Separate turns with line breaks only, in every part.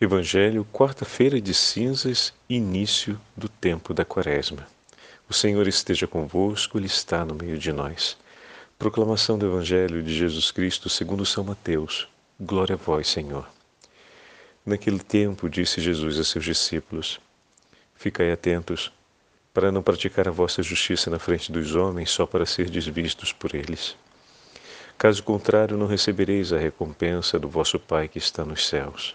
Evangelho, quarta-feira de cinzas, início do tempo da quaresma. O Senhor esteja convosco, Ele está no meio de nós. Proclamação do Evangelho de Jesus Cristo segundo São Mateus. Glória a vós, Senhor. Naquele tempo disse Jesus a seus discípulos: Ficai atentos, para não praticar a vossa justiça na frente dos homens só para ser desvistos por eles. Caso contrário, não recebereis a recompensa do vosso Pai que está nos céus.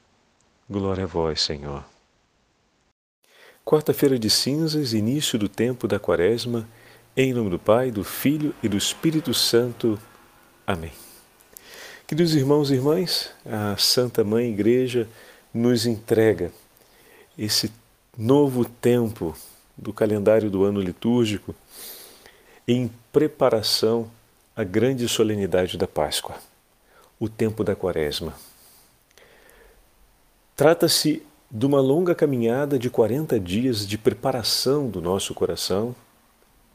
Glória a vós, Senhor. Quarta-feira de cinzas, início do tempo da Quaresma, em nome do Pai, do Filho e do Espírito Santo. Amém. Queridos irmãos e irmãs, a Santa Mãe Igreja nos entrega esse novo tempo do calendário do ano litúrgico em preparação à grande solenidade da Páscoa, o tempo da Quaresma. Trata-se de uma longa caminhada de 40 dias de preparação do nosso coração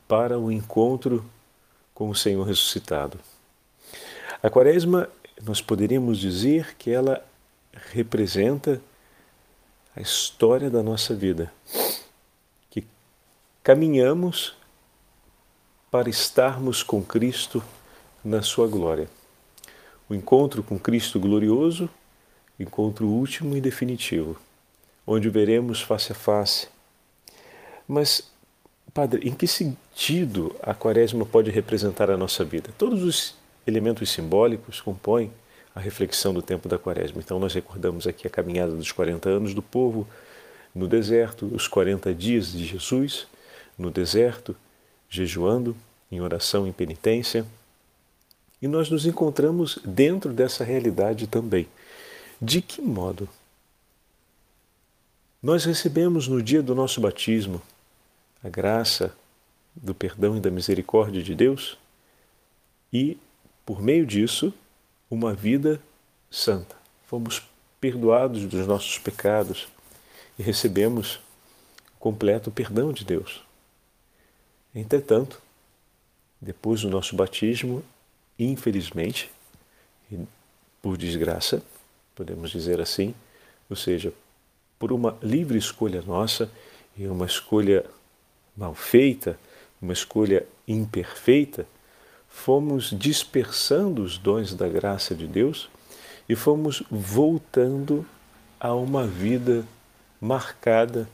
para o encontro com o Senhor ressuscitado. A Quaresma, nós poderíamos dizer que ela representa a história da nossa vida, que caminhamos para estarmos com Cristo na sua glória. O encontro com Cristo glorioso encontro último e definitivo, onde veremos face a face. Mas, Padre, em que sentido a Quaresma pode representar a nossa vida? Todos os elementos simbólicos compõem a reflexão do tempo da Quaresma. Então, nós recordamos aqui a caminhada dos 40 anos do povo no deserto, os 40 dias de Jesus no deserto, jejuando, em oração, em penitência. E nós nos encontramos dentro dessa realidade também de que modo? Nós recebemos no dia do nosso batismo a graça do perdão e da misericórdia de Deus e, por meio disso, uma vida santa. Fomos perdoados dos nossos pecados e recebemos completo perdão de Deus. Entretanto, depois do nosso batismo, infelizmente, por desgraça, podemos dizer assim, ou seja, por uma livre escolha nossa e uma escolha mal feita, uma escolha imperfeita, fomos dispersando os dons da graça de Deus e fomos voltando a uma vida marcada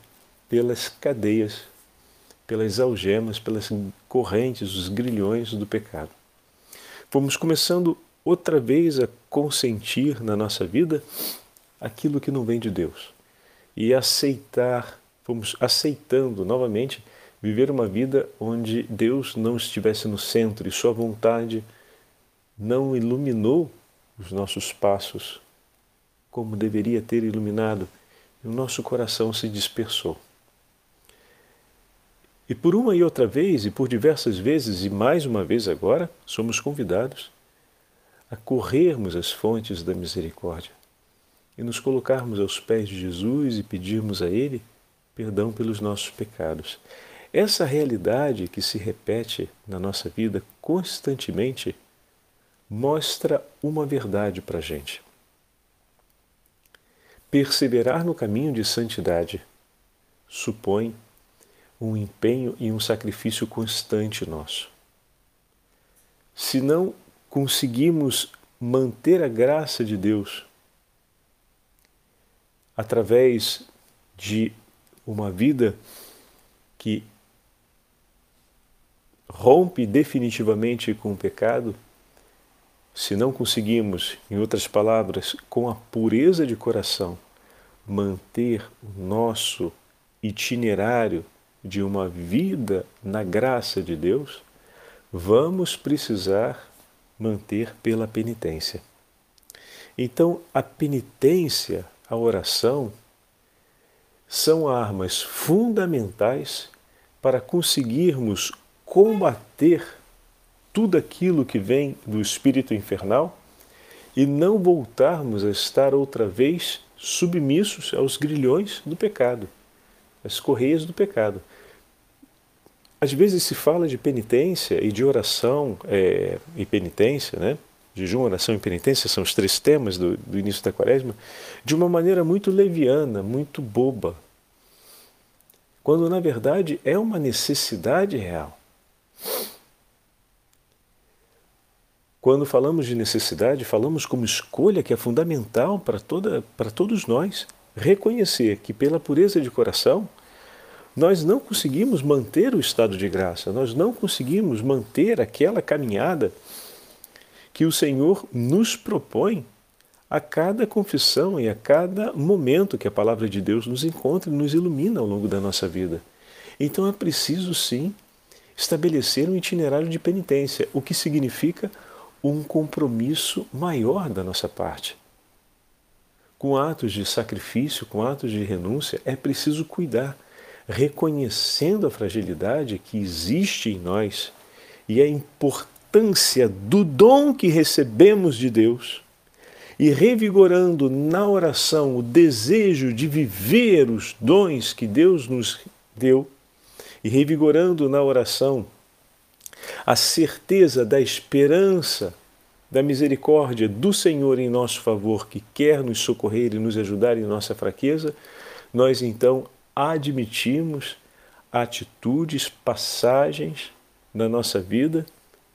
pelas cadeias, pelas algemas, pelas correntes, os grilhões do pecado. Fomos começando outra vez a consentir na nossa vida aquilo que não vem de Deus e aceitar, fomos aceitando novamente viver uma vida onde Deus não estivesse no centro e Sua vontade não iluminou os nossos passos como deveria ter iluminado e o nosso coração se dispersou. E por uma e outra vez, e por diversas vezes, e mais uma vez agora, somos convidados a corrermos as fontes da misericórdia, e nos colocarmos aos pés de Jesus e pedirmos a Ele perdão pelos nossos pecados. Essa realidade que se repete na nossa vida constantemente mostra uma verdade para a gente. Perseverar no caminho de santidade supõe um empenho e um sacrifício constante nosso. Se não conseguimos manter a graça de Deus através de uma vida que rompe definitivamente com o pecado, se não conseguimos, em outras palavras, com a pureza de coração, manter o nosso itinerário de uma vida na graça de Deus, vamos precisar manter pela penitência. Então, a penitência, a oração, são armas fundamentais para conseguirmos combater tudo aquilo que vem do espírito infernal e não voltarmos a estar outra vez submissos aos grilhões do pecado, às correias do pecado. Às vezes se fala de penitência e de oração é, e penitência, né? Jejum, oração e penitência são os três temas do, do início da quaresma, de uma maneira muito leviana, muito boba, quando na verdade é uma necessidade real. Quando falamos de necessidade, falamos como escolha que é fundamental para, toda, para todos nós. Reconhecer que, pela pureza de coração, nós não conseguimos manter o estado de graça, nós não conseguimos manter aquela caminhada que o Senhor nos propõe a cada confissão e a cada momento que a palavra de Deus nos encontra e nos ilumina ao longo da nossa vida. Então é preciso sim estabelecer um itinerário de penitência, o que significa um compromisso maior da nossa parte. Com atos de sacrifício, com atos de renúncia, é preciso cuidar, reconhecendo a fragilidade que existe em nós e a importância do dom que recebemos de Deus e revigorando na oração o desejo de viver os dons que Deus nos deu e revigorando na oração a certeza da esperança, da misericórdia do Senhor em nosso favor, que quer nos socorrer e nos ajudar em nossa fraqueza, nós então admitimos atitudes, passagens na nossa vida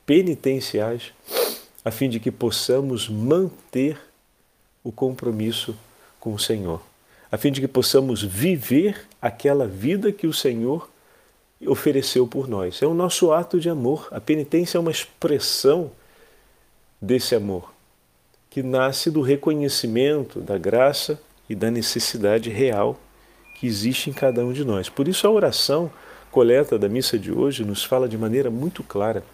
penitenciais, a fim de que possamos manter o compromisso com o Senhor, a fim de que possamos viver aquela vida que o Senhor ofereceu por nós. É o nosso ato de amor. A penitência é uma expressão desse amor, que nasce do reconhecimento da graça e da necessidade real que existe em cada um de nós. Por isso, a oração coleta da missa de hoje nos fala de maneira muito clara.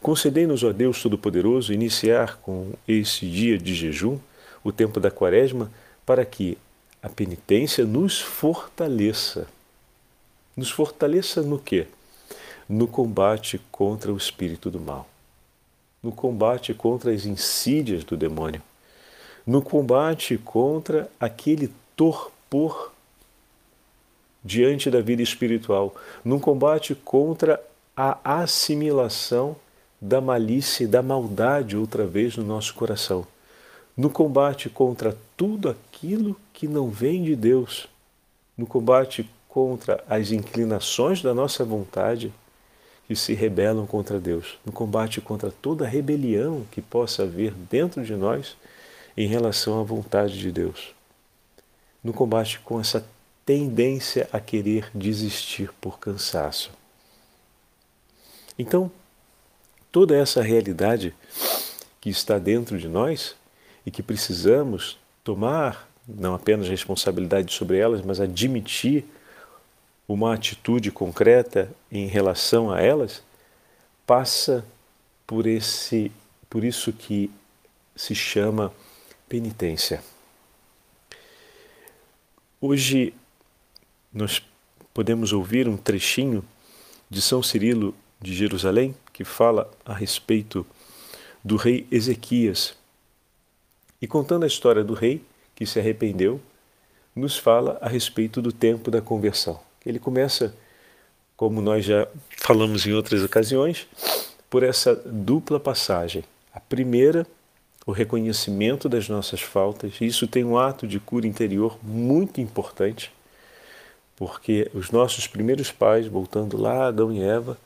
Concedei-nos, ó Deus Todo-Poderoso, iniciar com esse dia de jejum, o tempo da quaresma, para que a penitência nos fortaleça nos fortaleça no quê? No combate contra o espírito do mal, no combate contra as insídias do demônio, no combate contra aquele torpor diante da vida espiritual, no combate contra a assimilação da malícia e da maldade outra vez no nosso coração, no combate contra tudo aquilo que não vem de Deus, no combate contra as inclinações da nossa vontade que se rebelam contra Deus, no combate contra toda rebelião que possa haver dentro de nós em relação à vontade de Deus, no combate com essa tendência a querer desistir por cansaço. Então, toda essa realidade que está dentro de nós e que precisamos tomar não apenas responsabilidade sobre elas, mas admitir uma atitude concreta em relação a elas, passa por esse por isso que se chama penitência. Hoje nós podemos ouvir um trechinho de São Cirilo de Jerusalém que fala a respeito do rei Ezequias. E contando a história do rei, que se arrependeu, nos fala a respeito do tempo da conversão. Ele começa, como nós já falamos em outras ocasiões, por essa dupla passagem. A primeira, o reconhecimento das nossas faltas. Isso tem um ato de cura interior muito importante, porque os nossos primeiros pais, voltando lá, Adão e Eva,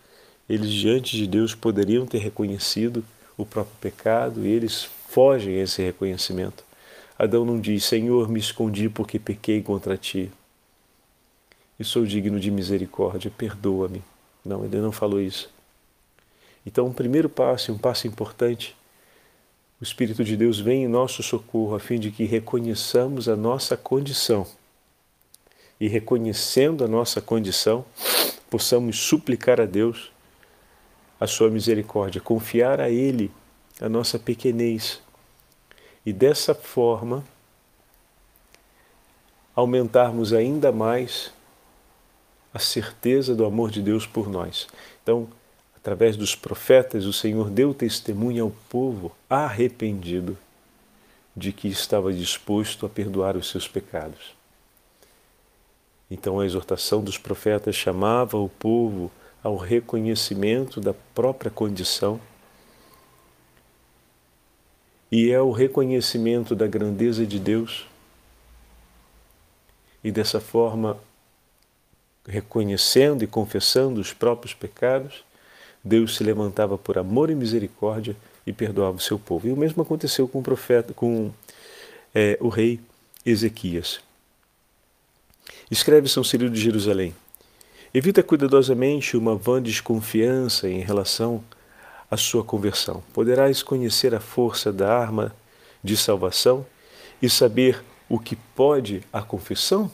eles diante de Deus poderiam ter reconhecido o próprio pecado e eles fogem a esse reconhecimento. Adão não diz: Senhor, me escondi porque pequei contra ti e sou digno de misericórdia, perdoa-me. Não, ele não falou isso. Então, um primeiro passo, um passo importante, o Espírito de Deus vem em nosso socorro a fim de que reconheçamos a nossa condição. E reconhecendo a nossa condição, possamos suplicar a Deus a sua misericórdia, confiar a Ele a nossa pequenez. E dessa forma, aumentarmos ainda mais a certeza do amor de Deus por nós. Então, através dos profetas, o Senhor deu testemunho ao povo arrependido de que estava disposto a perdoar os seus pecados. Então, a exortação dos profetas chamava o povo ao reconhecimento da própria condição e é o reconhecimento da grandeza de Deus. E dessa forma reconhecendo e confessando os próprios pecados, Deus se levantava por amor e misericórdia e perdoava o seu povo. E o mesmo aconteceu com o profeta, com é, o rei Ezequias. Escreve São Cirilo de Jerusalém. Evita cuidadosamente uma vã desconfiança em relação à sua conversão. Poderás conhecer a força da arma de salvação e saber o que pode a confissão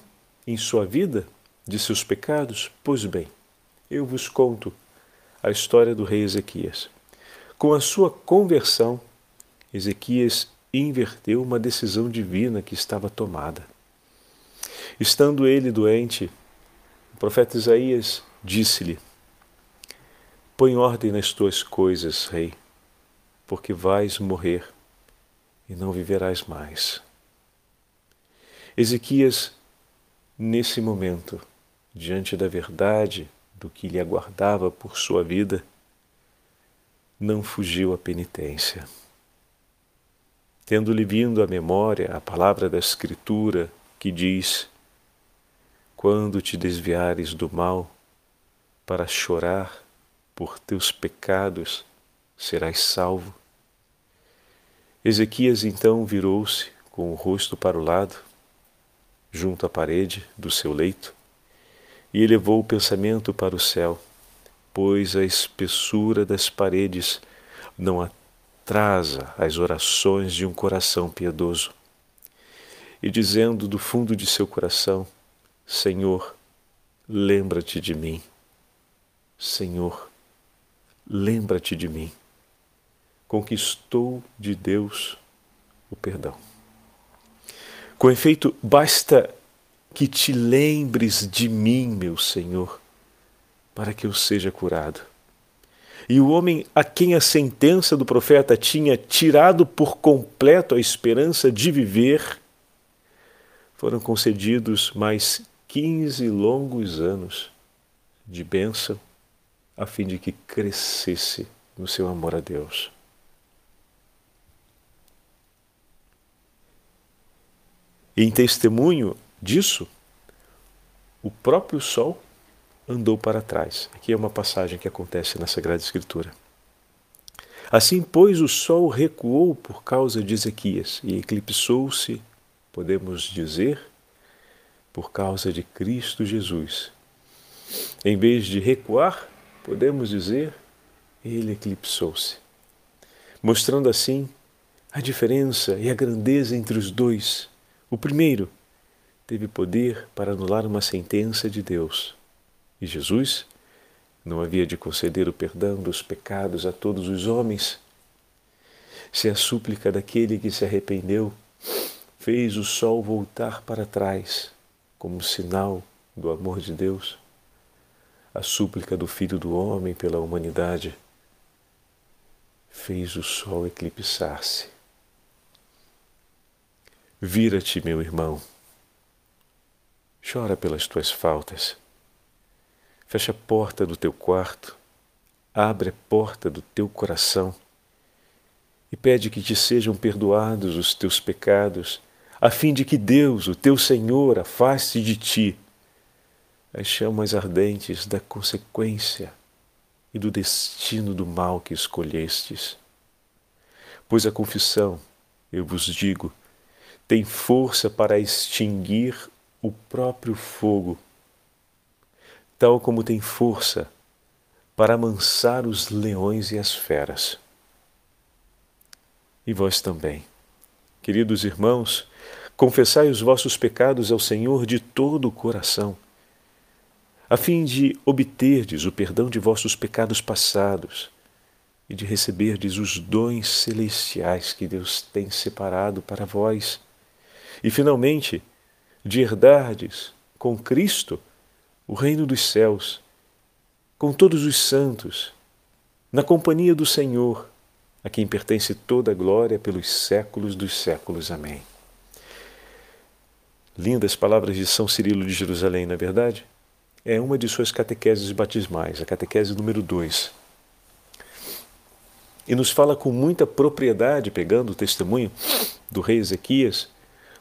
em sua vida de seus pecados? Pois bem, eu vos conto a história do rei Ezequias. Com a sua conversão, Ezequias inverteu uma decisão divina que estava tomada. Estando ele doente, o profeta Isaías disse-lhe: Põe ordem nas tuas coisas, rei, porque vais morrer e não viverás mais. Ezequias, nesse momento, diante da verdade do que lhe aguardava por sua vida, não fugiu à penitência. Tendo-lhe vindo à memória a palavra da Escritura que diz: Quando te desviares do mal para chorar por teus pecados, serás salvo. Ezequias então virou-se com o rosto para o lado, junto à parede do seu leito, e elevou o pensamento para o céu, pois a espessura das paredes não atrasa as orações de um coração piedoso. E dizendo do fundo de seu coração: Senhor, lembra-te de mim. Senhor, lembra-te de mim. Conquistou de Deus o perdão. Com efeito, basta que te lembres de mim, meu Senhor, para que eu seja curado. E o homem a quem a sentença do profeta tinha tirado por completo a esperança de viver, foram concedidos mais quinze longos anos de bênção, a fim de que crescesse no seu amor a Deus. Em testemunho disso, o próprio sol andou para trás. Aqui é uma passagem que acontece na Sagrada Escritura. Assim, pois, o sol recuou por causa de Ezequias e eclipsou-se, podemos dizer, por causa de Cristo Jesus. Em vez de recuar, podemos dizer, ele eclipsou-se, mostrando assim a diferença e a grandeza entre os dois. O primeiro, teve poder para anular uma sentença de Deus. E Jesus não havia de conceder o perdão dos pecados a todos os homens. Se a súplica daquele que se arrependeu fez o sol voltar para trás, como sinal do amor de Deus, a súplica do Filho do Homem pela humanidade fez o sol eclipsar-se. Vira-te, meu irmão. Chora pelas tuas faltas. Fecha a porta do teu quarto, abre a porta do teu coração e pede que te sejam perdoados os teus pecados, a fim de que Deus, o teu Senhor, afaste de ti as chamas ardentes da consequência e do destino do mal que escolhestes. Pois a confissão, eu vos digo, tem força para extinguir o próprio fogo, tal como tem força para amansar os leões e as feras. E vós também, queridos irmãos, confessai os vossos pecados ao Senhor de todo o coração a fim de obterdes o perdão de vossos pecados passados e de receberdes os dons celestiais que Deus tem separado para vós, e finalmente de herdardes com Cristo o reino dos céus, com todos os santos, na companhia do Senhor, a quem pertence toda a glória pelos séculos dos séculos. Amém. Lindas palavras de São Cirilo de Jerusalém, não é verdade? é uma de suas catequeses batismais, a catequese número 2. E nos fala com muita propriedade, pegando o testemunho do rei Ezequias,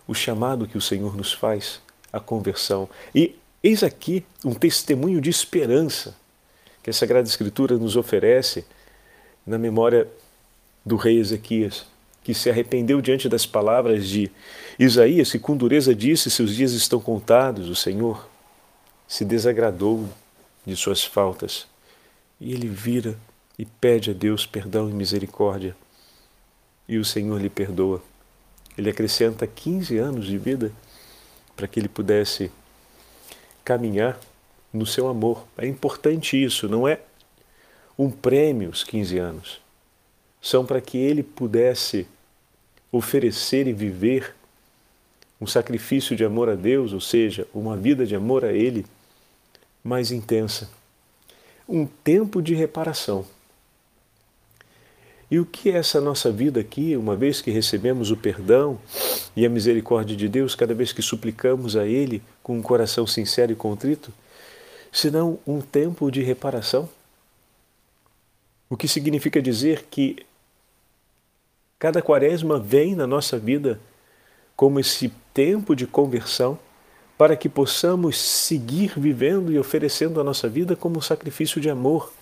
o chamado que o Senhor nos faz à conversão. E eis aqui um testemunho de esperança que a Sagrada Escritura nos oferece na memória do rei Ezequias, que se arrependeu diante das palavras de Isaías, que com dureza disse: Seus dias estão contados, o Senhor se desagradou de suas faltas e ele vira e pede a Deus perdão e misericórdia. E o Senhor lhe perdoa. Ele acrescenta 15 anos de vida para que ele pudesse caminhar no seu amor. É importante isso, não é um prêmio os 15 anos. São para que ele pudesse oferecer e viver um sacrifício de amor a Deus, ou seja, uma vida de amor a Ele mais intensa. Um tempo de reparação. E o que é essa nossa vida aqui, uma vez que recebemos o perdão e a misericórdia de Deus, cada vez que suplicamos a Ele com um coração sincero e contrito, senão um tempo de reparação? O que significa dizer que cada quaresma vem na nossa vida como esse tempo de conversão para que possamos seguir vivendo e oferecendo a nossa vida como um sacrifício de amor,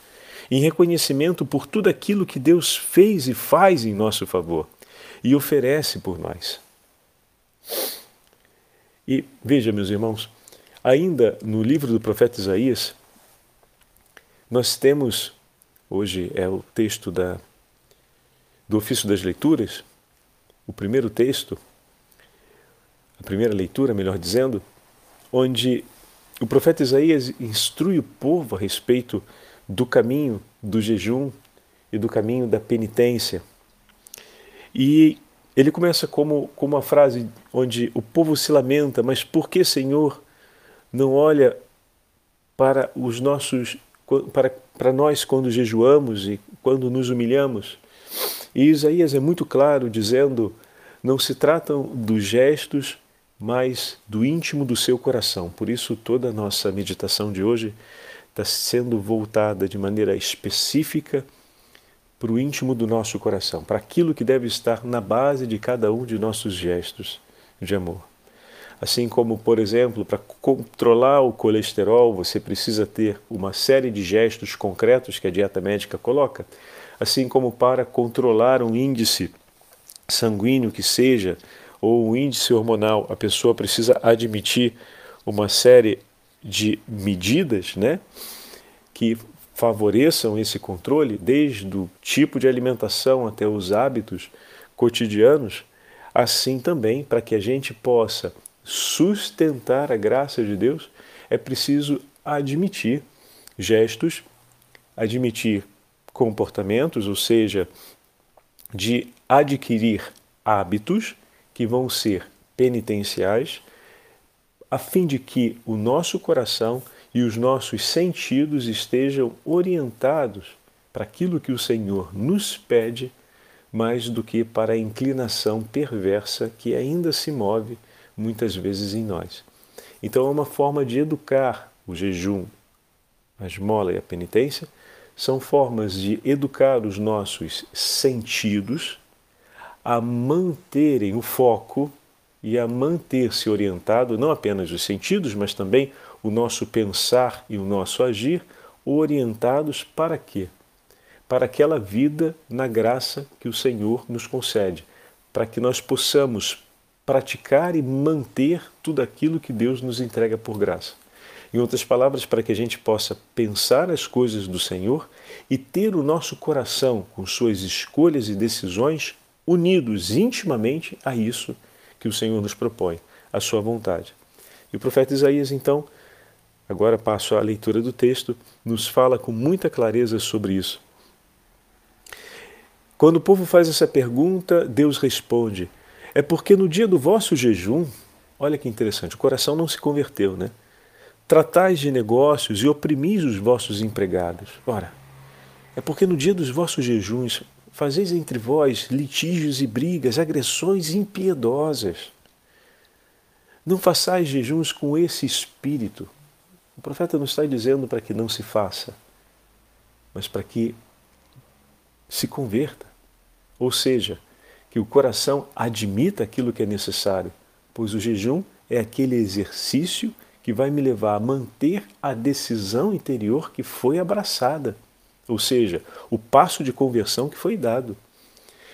em reconhecimento por tudo aquilo que Deus fez e faz em nosso favor e oferece por nós. E veja, meus irmãos, ainda no livro do profeta Isaías, nós temos, hoje é o texto da, do ofício das leituras, o primeiro texto, a primeira leitura, melhor dizendo, onde o profeta Isaías instrui o povo a respeito do caminho do jejum e do caminho da penitência. E ele começa como, com uma frase onde o povo se lamenta, mas por que, Senhor, não olha para os nossos para, para nós quando jejuamos e quando nos humilhamos? E Isaías é muito claro dizendo: não se tratam dos gestos mas do íntimo do seu coração. Por isso, toda a nossa meditação de hoje está sendo voltada de maneira específica para o íntimo do nosso coração, para aquilo que deve estar na base de cada um de nossos gestos de amor. Assim como, por exemplo, para controlar o colesterol, você precisa ter uma série de gestos concretos que a dieta médica coloca, assim como para controlar um índice sanguíneo que seja ou o índice hormonal, a pessoa precisa admitir uma série de medidas né, que favoreçam esse controle, desde o tipo de alimentação até os hábitos cotidianos, assim também, para que a gente possa sustentar a graça de Deus, é preciso admitir gestos, admitir comportamentos, ou seja, de adquirir hábitos que vão ser penitenciais, a fim de que o nosso coração e os nossos sentidos estejam orientados para aquilo que o Senhor nos pede mais do que para a inclinação perversa que ainda se move muitas vezes em nós. Então é uma forma de educar o jejum, a esmola e a penitência, são formas de educar os nossos sentidos a manterem o foco e a manter-se orientado, não apenas os sentidos, mas também o nosso pensar e o nosso agir, orientados para quê? Para aquela vida na graça que o Senhor nos concede, para que nós possamos praticar e manter tudo aquilo que Deus nos entrega por graça. Em outras palavras, para que a gente possa pensar as coisas do Senhor e ter o nosso coração com suas escolhas e decisões unidos intimamente a isso que o Senhor nos propõe, a sua vontade. E o profeta Isaías, então, agora passo à leitura do texto, nos fala com muita clareza sobre isso. Quando o povo faz essa pergunta, Deus responde: É porque no dia do vosso jejum, olha que interessante, o coração não se converteu, né? Tratais de negócios e oprimis os vossos empregados. Ora, é porque no dia dos vossos jejuns Fazeis entre vós litígios e brigas, agressões impiedosas. Não façais jejuns com esse espírito. O profeta não está dizendo para que não se faça, mas para que se converta. Ou seja, que o coração admita aquilo que é necessário, pois o jejum é aquele exercício que vai me levar a manter a decisão interior que foi abraçada ou seja, o passo de conversão que foi dado.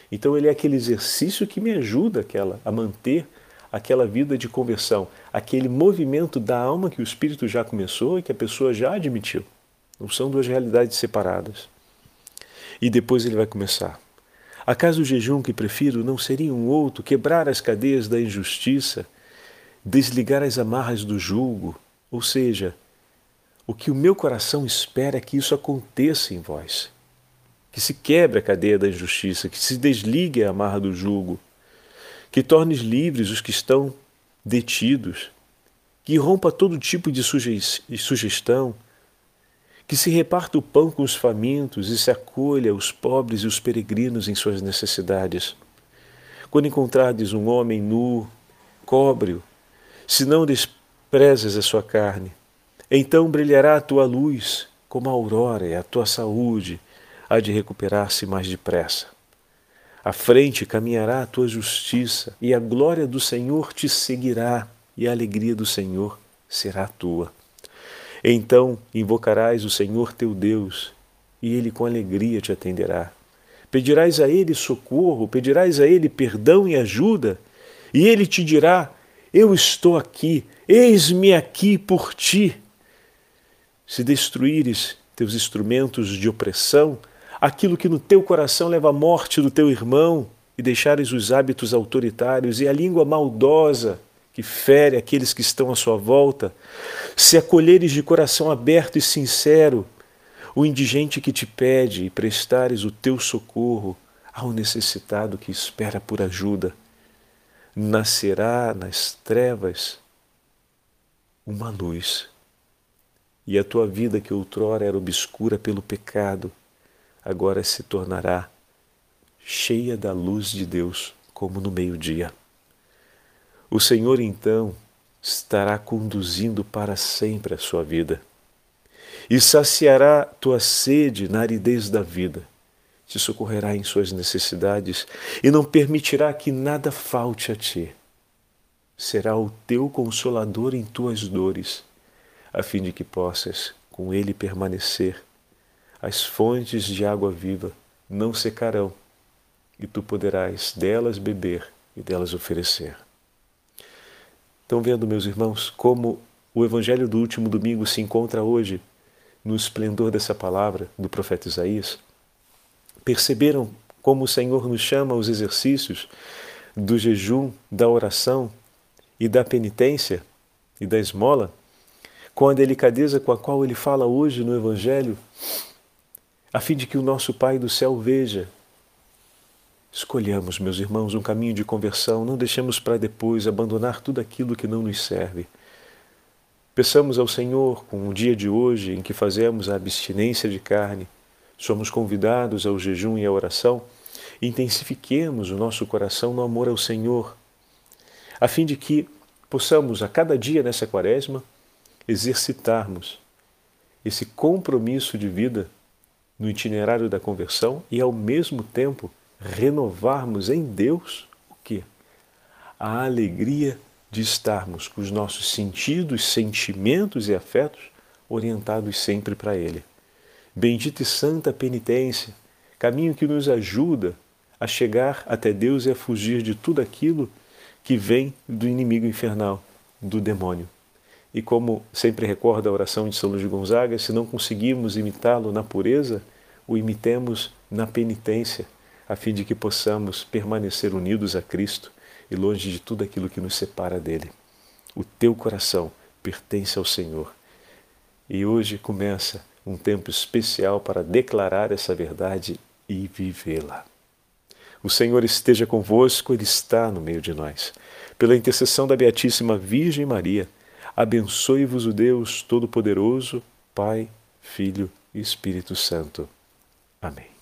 Então ele é aquele exercício que me ajuda aquela, a manter aquela vida de conversão, aquele movimento da alma que o Espírito já começou e que a pessoa já admitiu. Não são duas realidades separadas. E depois ele vai começar. Acaso o jejum que prefiro não seria um outro, quebrar as cadeias da injustiça, desligar as amarras do julgo, ou seja, o que o meu coração espera é que isso aconteça em vós. Que se quebre a cadeia da injustiça, que se desligue a amarra do jugo, que tornes livres os que estão detidos, que rompa todo tipo de sugestão, que se reparta o pão com os famintos e se acolha os pobres e os peregrinos em suas necessidades. Quando encontrardes um homem nu, cobre-o, se não desprezas a sua carne, então brilhará a tua luz como a aurora, e a tua saúde há de recuperar-se mais depressa. À frente caminhará a tua justiça, e a glória do Senhor te seguirá, e a alegria do Senhor será tua. Então invocarás o Senhor teu Deus, e ele com alegria te atenderá. Pedirás a ele socorro, pedirás a ele perdão e ajuda, e ele te dirá: Eu estou aqui, eis-me aqui por ti. Se destruíres teus instrumentos de opressão, aquilo que no teu coração leva à morte do teu irmão, e deixares os hábitos autoritários e a língua maldosa que fere aqueles que estão à sua volta, se acolheres de coração aberto e sincero o indigente que te pede e prestares o teu socorro ao necessitado que espera por ajuda, nascerá nas trevas uma luz e a tua vida, que outrora era obscura pelo pecado, agora se tornará cheia da luz de Deus, como no meio-dia. O Senhor então estará conduzindo para sempre a sua vida e saciará tua sede na aridez da vida, te socorrerá em suas necessidades e não permitirá que nada falte a ti. Será o teu consolador em tuas dores a fim de que possas com ele permanecer. As fontes de água viva não secarão, e tu poderás delas beber e delas oferecer. Estão vendo, meus irmãos, como o Evangelho do último domingo se encontra hoje no esplendor dessa palavra do profeta Isaías? Perceberam como o Senhor nos chama aos exercícios do jejum, da oração e da penitência e da esmola? com a delicadeza com a qual ele fala hoje no Evangelho, a fim de que o nosso Pai do céu veja. Escolhamos, meus irmãos, um caminho de conversão, não deixemos para depois abandonar tudo aquilo que não nos serve. Peçamos ao Senhor, com o dia de hoje em que fazemos a abstinência de carne, somos convidados ao jejum e à oração, intensifiquemos o nosso coração no amor ao Senhor, a fim de que possamos a cada dia nessa quaresma exercitarmos esse compromisso de vida no itinerário da conversão e ao mesmo tempo renovarmos em Deus o que? A alegria de estarmos com os nossos sentidos, sentimentos e afetos orientados sempre para Ele. Bendita e santa penitência, caminho que nos ajuda a chegar até Deus e a fugir de tudo aquilo que vem do inimigo infernal, do demônio. E como sempre recorda a oração de São Luís Gonzaga, se não conseguimos imitá-lo na pureza, o imitemos na penitência, a fim de que possamos permanecer unidos a Cristo e longe de tudo aquilo que nos separa dele. O teu coração pertence ao Senhor. E hoje começa um tempo especial para declarar essa verdade e vivê-la. O Senhor esteja convosco, Ele está no meio de nós. Pela intercessão da Beatíssima Virgem Maria, abençoe-vos o Deus Todo-Poderoso, Pai, Filho e Espírito Santo. Amém.